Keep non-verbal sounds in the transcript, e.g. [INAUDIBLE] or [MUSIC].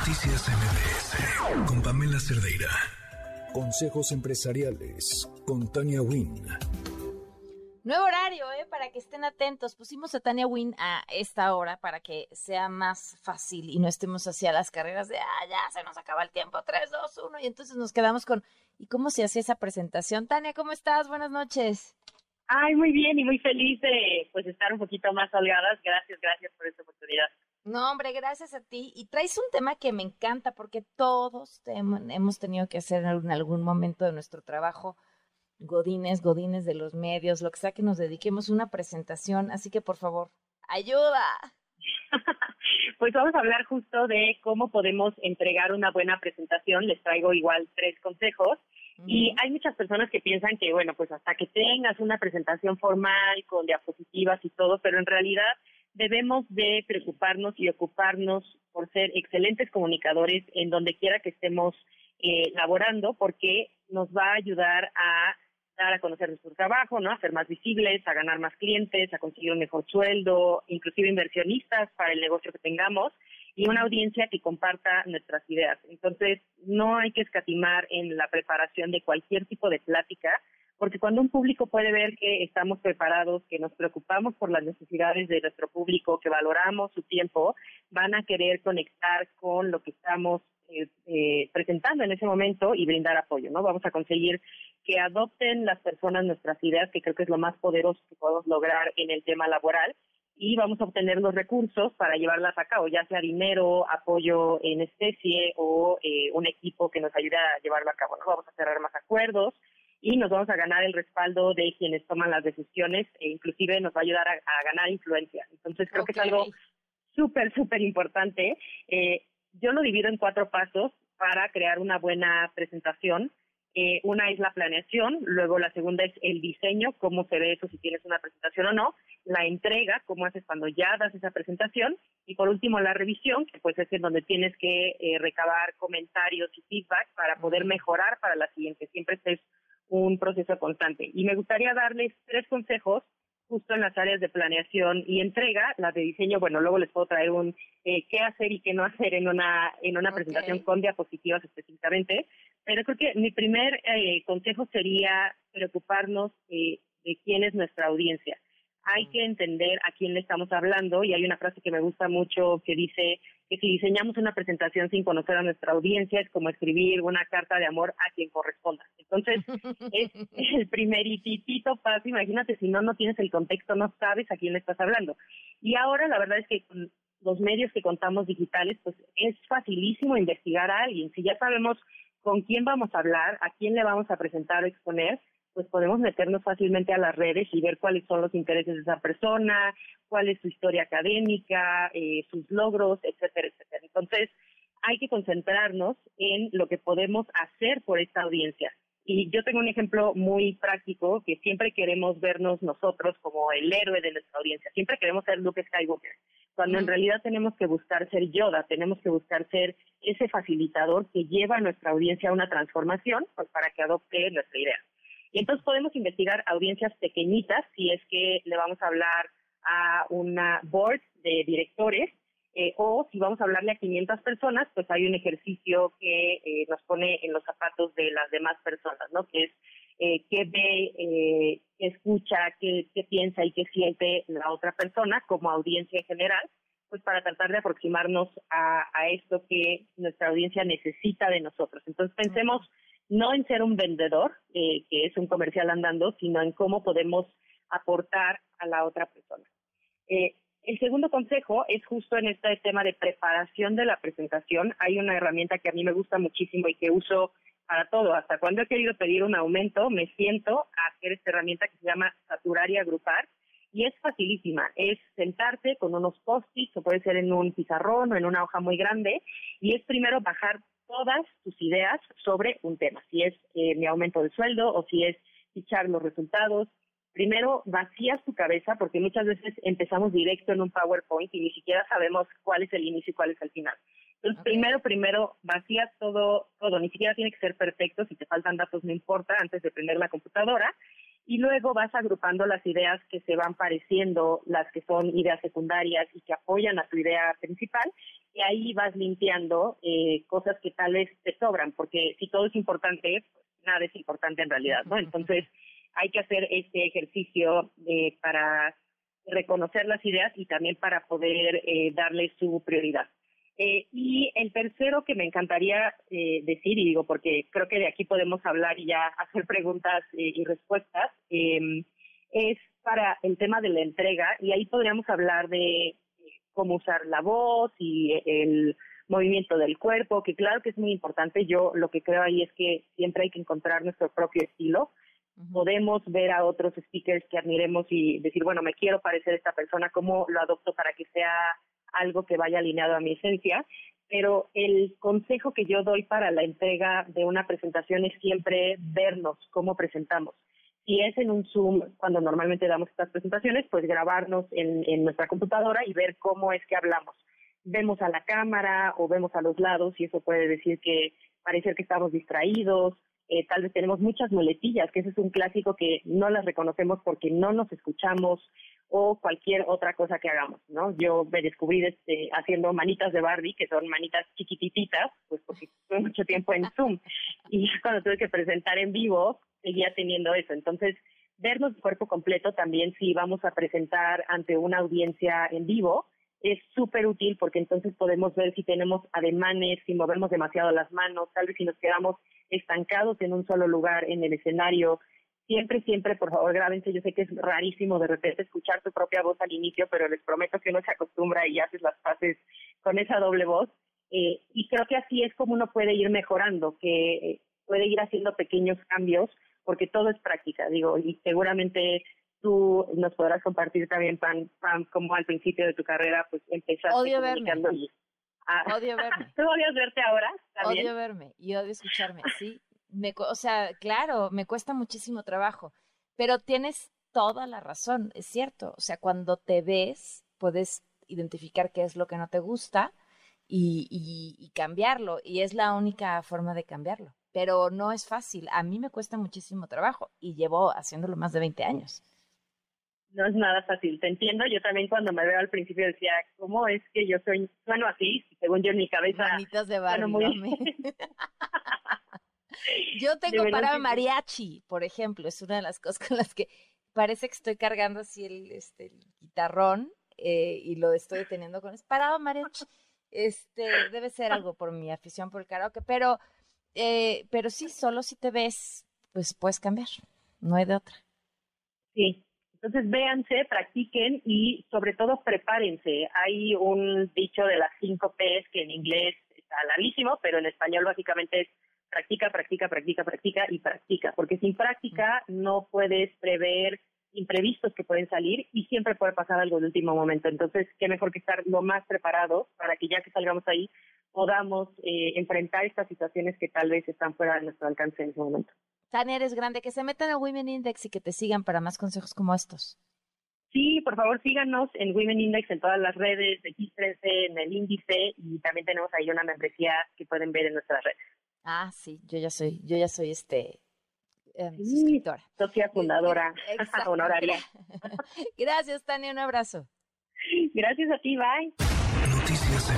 Noticias MBS con Pamela Cerdeira. Consejos empresariales con Tania Wynn. Nuevo horario, ¿eh? Para que estén atentos. Pusimos a Tania Wynn a esta hora para que sea más fácil y no estemos hacia las carreras de, ah, ya se nos acaba el tiempo, 3, 2, 1, y entonces nos quedamos con, ¿y cómo se hacía esa presentación? Tania, ¿cómo estás? Buenas noches. Ay, muy bien y muy feliz de pues estar un poquito más holgadas. Gracias, gracias por esta oportunidad. No, hombre, gracias a ti. Y traes un tema que me encanta porque todos hemos tenido que hacer en algún momento de nuestro trabajo godines, godines de los medios, lo que sea que nos dediquemos una presentación, así que por favor, ayuda. [LAUGHS] pues vamos a hablar justo de cómo podemos entregar una buena presentación. Les traigo igual tres consejos. Y hay muchas personas que piensan que, bueno, pues hasta que tengas una presentación formal con diapositivas y todo, pero en realidad debemos de preocuparnos y ocuparnos por ser excelentes comunicadores en donde quiera que estemos eh, laborando, porque nos va a ayudar a dar a conocer nuestro trabajo, ¿no? A ser más visibles, a ganar más clientes, a conseguir un mejor sueldo, inclusive inversionistas para el negocio que tengamos y una audiencia que comparta nuestras ideas. Entonces, no hay que escatimar en la preparación de cualquier tipo de plática, porque cuando un público puede ver que estamos preparados, que nos preocupamos por las necesidades de nuestro público, que valoramos su tiempo, van a querer conectar con lo que estamos eh, eh, presentando en ese momento y brindar apoyo, ¿no? Vamos a conseguir que adopten las personas nuestras ideas, que creo que es lo más poderoso que podemos lograr en el tema laboral, y vamos a obtener los recursos para llevarlas a cabo, ya sea dinero, apoyo en especie o eh, un equipo que nos ayude a llevarlo a cabo. ¿no? Vamos a cerrar más acuerdos y nos vamos a ganar el respaldo de quienes toman las decisiones e inclusive nos va a ayudar a, ganar influencia. Entonces creo que es algo súper, súper importante. Eh, yo lo divido en cuatro pasos para crear una buena presentación. Eh, una es la planeación, luego la segunda es el diseño, cómo se ve eso si tienes una presentación o no, la entrega, cómo haces cuando ya das esa presentación, y por último la revisión, que pues es en donde tienes que eh, recabar comentarios y feedback para poder mejorar para la siguiente. Siempre este es un proceso constante. Y me gustaría darles tres consejos justo en las áreas de planeación y entrega, las de diseño, bueno, luego les puedo traer un eh, qué hacer y qué no hacer en una en una presentación con diapositivas específicamente, pero creo que mi primer eh, consejo sería preocuparnos eh, de quién es nuestra audiencia. Hay que entender a quién le estamos hablando y hay una frase que me gusta mucho que dice que si diseñamos una presentación sin conocer a nuestra audiencia es como escribir una carta de amor a quien corresponda. Entonces, [LAUGHS] es el primeritito paso. Imagínate, si no, no tienes el contexto, no sabes a quién le estás hablando. Y ahora la verdad es que con los medios que contamos digitales, pues es facilísimo investigar a alguien. Si ya sabemos con quién vamos a hablar, a quién le vamos a presentar o exponer, pues podemos meternos fácilmente a las redes y ver cuáles son los intereses de esa persona, cuál es su historia académica, eh, sus logros, etcétera, etcétera. Entonces, hay que concentrarnos en lo que podemos hacer por esta audiencia. Y yo tengo un ejemplo muy práctico que siempre queremos vernos nosotros como el héroe de nuestra audiencia. Siempre queremos ser Luke Skywalker, cuando en realidad tenemos que buscar ser Yoda, tenemos que buscar ser ese facilitador que lleva a nuestra audiencia a una transformación pues, para que adopte nuestra idea. Y entonces podemos investigar audiencias pequeñitas, si es que le vamos a hablar a una board de directores, eh, o si vamos a hablarle a 500 personas, pues hay un ejercicio que eh, nos pone en los zapatos de las demás personas, ¿no? Que es eh, qué ve, eh, qué escucha, qué, qué piensa y qué siente la otra persona como audiencia en general, pues para tratar de aproximarnos a, a esto que nuestra audiencia necesita de nosotros. Entonces pensemos no en ser un vendedor, eh, que es un comercial andando, sino en cómo podemos aportar a la otra persona. Eh, el segundo consejo es justo en este tema de preparación de la presentación. Hay una herramienta que a mí me gusta muchísimo y que uso para todo. Hasta cuando he querido pedir un aumento, me siento a hacer esta herramienta que se llama saturar y agrupar. Y es facilísima. Es sentarte con unos post-its, o puede ser en un pizarrón o en una hoja muy grande, y es primero bajar todas tus ideas sobre un tema, si es eh, mi aumento de sueldo o si es fichar los resultados. Primero vacías tu cabeza porque muchas veces empezamos directo en un PowerPoint y ni siquiera sabemos cuál es el inicio y cuál es el final. Entonces, primero, primero vacías todo, todo, ni siquiera tiene que ser perfecto, si te faltan datos no importa antes de prender la computadora. Y luego vas agrupando las ideas que se van pareciendo, las que son ideas secundarias y que apoyan a tu idea principal, y ahí vas limpiando eh, cosas que tal vez te sobran, porque si todo es importante, pues nada es importante en realidad, ¿no? Entonces hay que hacer este ejercicio eh, para reconocer las ideas y también para poder eh, darle su prioridad. Eh, y el tercero que me encantaría eh, decir, y digo porque creo que de aquí podemos hablar y ya hacer preguntas eh, y respuestas, em, es para el tema de la entrega, y ahí podríamos hablar de cómo usar la voz y el movimiento del cuerpo, que claro que es muy importante. Yo lo que creo ahí es que siempre hay que encontrar nuestro propio estilo. Podemos ver a otros speakers que admiremos y decir, bueno, me quiero parecer a esta persona, ¿cómo lo adopto para que sea algo que vaya alineado a mi esencia? Pero el consejo que yo doy para la entrega de una presentación es siempre vernos cómo presentamos. Si es en un Zoom, cuando normalmente damos estas presentaciones, pues grabarnos en, nuestra computadora y ver cómo es que hablamos. Vemos a la cámara o vemos a los lados y eso puede decir que parece que estamos distraídos, eh, tal vez tenemos muchas muletillas, que ese es un clásico que no las reconocemos porque no nos escuchamos o cualquier otra cosa que hagamos, ¿no? Yo me descubrí este, haciendo manitas de Barbie, que son manitas chiquititas, pues porque estuve mucho tiempo en Zoom, y [LAUGHS] cuando tuve que presentar en vivo, seguía teniendo eso. Entonces, vernos el cuerpo completo también si vamos a presentar ante una audiencia en vivo, es súper útil porque entonces podemos ver si tenemos ademanes, si movemos demasiado las manos, tal vez si nos quedamos estancados en un solo lugar en el escenario. Siempre, siempre, por favor, grábense. Yo sé que es rarísimo de repente escuchar tu propia voz al inicio, pero les prometo que uno se acostumbra y haces las paces con esa doble voz. Eh, y creo que así es como uno puede ir mejorando, que eh, puede ir haciendo pequeños cambios, porque todo es práctica, digo, y seguramente tú nos podrás compartir también, Pam, Pam como al principio de tu carrera, pues empezaste odio verme. Ah, odio verme. [LAUGHS] ¿Tú odias verte ahora? Odio verme y odio escucharme, sí. Me, o sea, claro, me cuesta muchísimo trabajo, pero tienes toda la razón, es cierto. O sea, cuando te ves, puedes identificar qué es lo que no te gusta y, y, y cambiarlo, y es la única forma de cambiarlo. Pero no es fácil, a mí me cuesta muchísimo trabajo y llevo haciéndolo más de 20 años no es nada fácil, te entiendo. Yo también cuando me veo al principio decía, ¿cómo es que yo soy, bueno, así? Según yo en mi cabeza. Manitas de Barbie. [LAUGHS] yo tengo para mariachi, por ejemplo, es una de las [LAUGHS] cosas con las que parece que estoy cargando así el, este, el guitarrón eh, y lo estoy teniendo con es parado mariachi. Este, debe ser algo por mi afición por el karaoke, pero, eh, pero sí, solo si te ves, pues puedes cambiar, no hay de otra. Sí, entonces véanse, practiquen y sobre todo prepárense. Hay un dicho de las cinco P's que en inglés está larguísimo, pero en español básicamente es practica, practica, practica, practica y practica, porque sin práctica no puedes prever imprevistos que pueden salir y siempre puede pasar algo de último momento. Entonces, qué mejor que estar lo más preparados para que ya que salgamos ahí podamos eh, enfrentar estas situaciones que tal vez están fuera de nuestro alcance en ese momento. Tania, eres grande, que se metan a Women Index y que te sigan para más consejos como estos. Sí, por favor síganos en Women Index en todas las redes, de X13, en el índice y también tenemos ahí una membresía que pueden ver en nuestras redes. Ah, sí, yo ya soy, yo ya soy este eh, suscriptora. Socia fundadora, [LAUGHS] honoraria. [LAUGHS] Gracias, Tania, un abrazo. Gracias a ti, bye. Noticias